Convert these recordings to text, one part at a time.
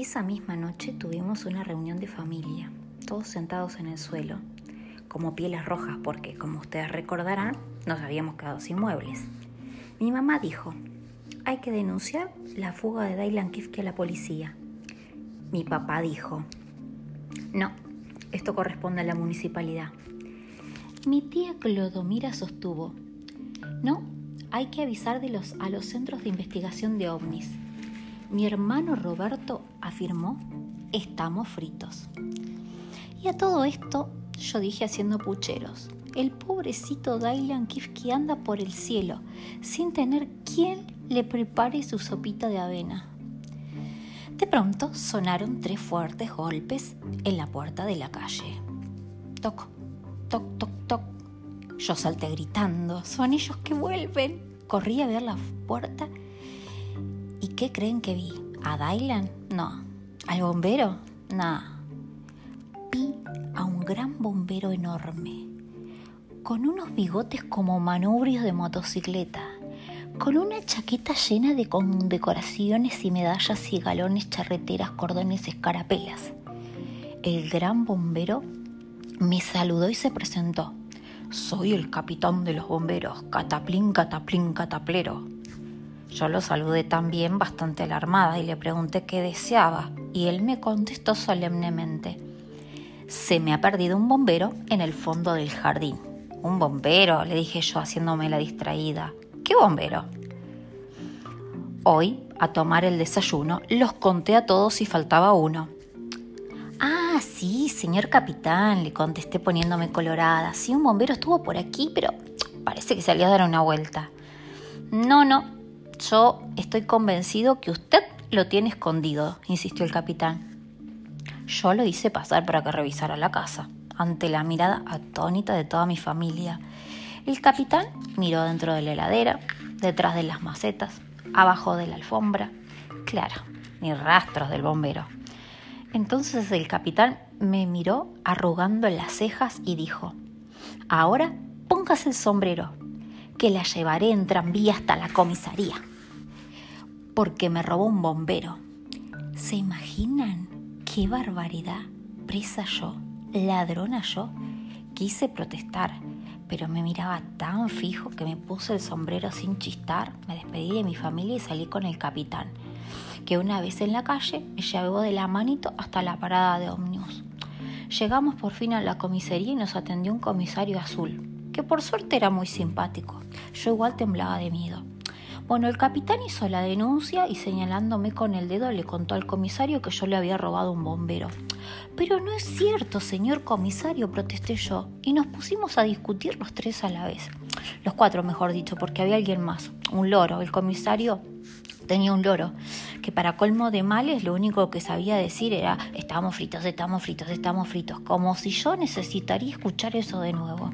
Esa misma noche tuvimos una reunión de familia, todos sentados en el suelo, como pieles rojas porque, como ustedes recordarán, nos habíamos quedado sin muebles. Mi mamá dijo, hay que denunciar la fuga de Dylan Kifke a la policía. Mi papá dijo, no, esto corresponde a la municipalidad. Mi tía Clodomira sostuvo, no, hay que avisar a los centros de investigación de ovnis. Mi hermano Roberto afirmó, estamos fritos. Y a todo esto yo dije haciendo pucheros, el pobrecito Dylan Kifke anda por el cielo sin tener quien le prepare su sopita de avena. De pronto sonaron tres fuertes golpes en la puerta de la calle. Toc, toc, toc, toc. Yo salté gritando, son ellos que vuelven. Corrí a ver la puerta ¿Y qué creen que vi? ¿A Dylan? No. ¿Al bombero? No. Vi a un gran bombero enorme, con unos bigotes como manubrios de motocicleta, con una chaqueta llena de condecoraciones y medallas y galones, charreteras, cordones, escarapelas. El gran bombero me saludó y se presentó. Soy el capitán de los bomberos, cataplín, cataplín, cataplero. Yo lo saludé también bastante alarmada y le pregunté qué deseaba y él me contestó solemnemente. Se me ha perdido un bombero en el fondo del jardín. Un bombero, le dije yo haciéndome la distraída. ¿Qué bombero? Hoy, a tomar el desayuno, los conté a todos y faltaba uno. Ah, sí, señor capitán, le contesté poniéndome colorada. Sí, un bombero estuvo por aquí, pero parece que salió a dar una vuelta. No, no, yo estoy convencido que usted lo tiene escondido, insistió el capitán. Yo lo hice pasar para que revisara la casa, ante la mirada atónita de toda mi familia. El capitán miró dentro de la heladera, detrás de las macetas, abajo de la alfombra. Claro, ni rastros del bombero. Entonces el capitán me miró arrugando las cejas y dijo, ahora póngase el sombrero, que la llevaré en tranvía hasta la comisaría porque me robó un bombero. ¿Se imaginan qué barbaridad? Presa yo, ladrona yo. Quise protestar, pero me miraba tan fijo que me puse el sombrero sin chistar, me despedí de mi familia y salí con el capitán, que una vez en la calle me llevó de la manito hasta la parada de ómnibus. Llegamos por fin a la comisaría y nos atendió un comisario azul, que por suerte era muy simpático. Yo igual temblaba de miedo. Bueno, el capitán hizo la denuncia y señalándome con el dedo le contó al comisario que yo le había robado un bombero. Pero no es cierto, señor comisario, protesté yo, y nos pusimos a discutir los tres a la vez. Los cuatro, mejor dicho, porque había alguien más, un loro. El comisario tenía un loro, que para colmo de males lo único que sabía decir era estamos fritos, estamos fritos, estamos fritos, como si yo necesitaría escuchar eso de nuevo.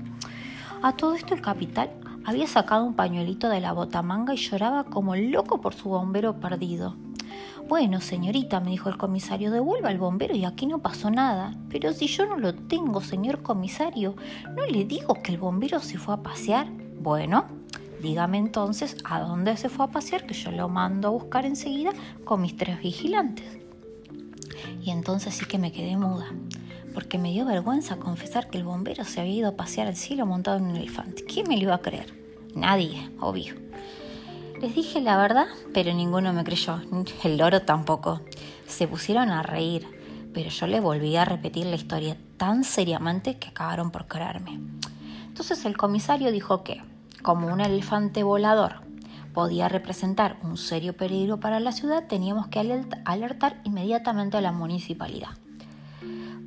A todo esto el capitán había sacado un pañuelito de la botamanga y lloraba como loco por su bombero perdido. Bueno, señorita, me dijo el comisario, devuelva al bombero y aquí no pasó nada. Pero si yo no lo tengo, señor comisario, ¿no le digo que el bombero se fue a pasear? Bueno, dígame entonces a dónde se fue a pasear, que yo lo mando a buscar enseguida con mis tres vigilantes. Y entonces sí que me quedé muda porque me dio vergüenza confesar que el bombero se había ido a pasear al cielo montado en un elefante. ¿Quién me lo iba a creer? Nadie, obvio. Les dije la verdad, pero ninguno me creyó, el loro tampoco. Se pusieron a reír, pero yo le volví a repetir la historia tan seriamente que acabaron por creerme. Entonces el comisario dijo que, como un elefante volador podía representar un serio peligro para la ciudad, teníamos que alertar inmediatamente a la municipalidad.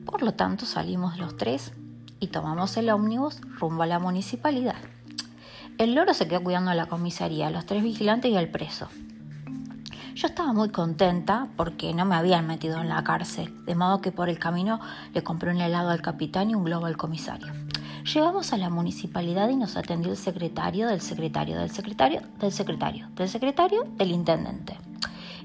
Por lo tanto, salimos los tres y tomamos el ómnibus rumbo a la municipalidad. El loro se quedó cuidando a la comisaría, los tres vigilantes y al preso. Yo estaba muy contenta porque no me habían metido en la cárcel, de modo que por el camino le compré un helado al capitán y un globo al comisario. Llegamos a la municipalidad y nos atendió el secretario del secretario del secretario del secretario del secretario del intendente.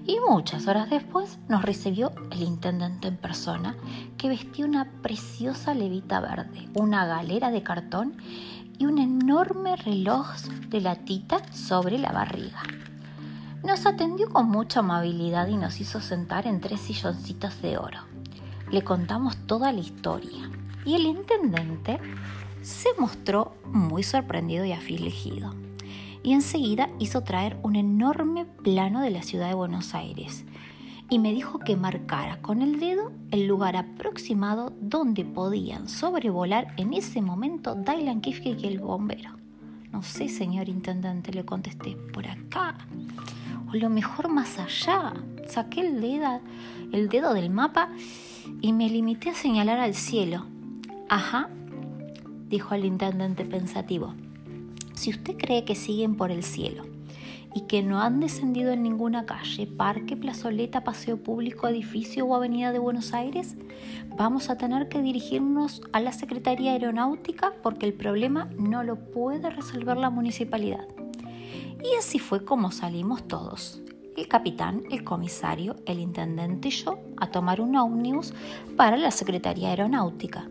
Y muchas horas después nos recibió el intendente en persona, que vestía una preciosa levita verde, una galera de cartón y un enorme reloj de latita sobre la barriga. Nos atendió con mucha amabilidad y nos hizo sentar en tres silloncitos de oro. Le contamos toda la historia y el intendente se mostró muy sorprendido y afligido. Y enseguida hizo traer un enorme plano de la ciudad de Buenos Aires y me dijo que marcara con el dedo el lugar aproximado donde podían sobrevolar en ese momento Dylan Kifke y el bombero. No sé, señor intendente, le contesté, por acá. O lo mejor más allá. Saqué el dedo, el dedo del mapa y me limité a señalar al cielo. Ajá, dijo el intendente pensativo. Si usted cree que siguen por el cielo y que no han descendido en ninguna calle, parque, plazoleta, paseo público, edificio o avenida de Buenos Aires, vamos a tener que dirigirnos a la Secretaría Aeronáutica porque el problema no lo puede resolver la municipalidad. Y así fue como salimos todos, el capitán, el comisario, el intendente y yo, a tomar un ómnibus para la Secretaría Aeronáutica.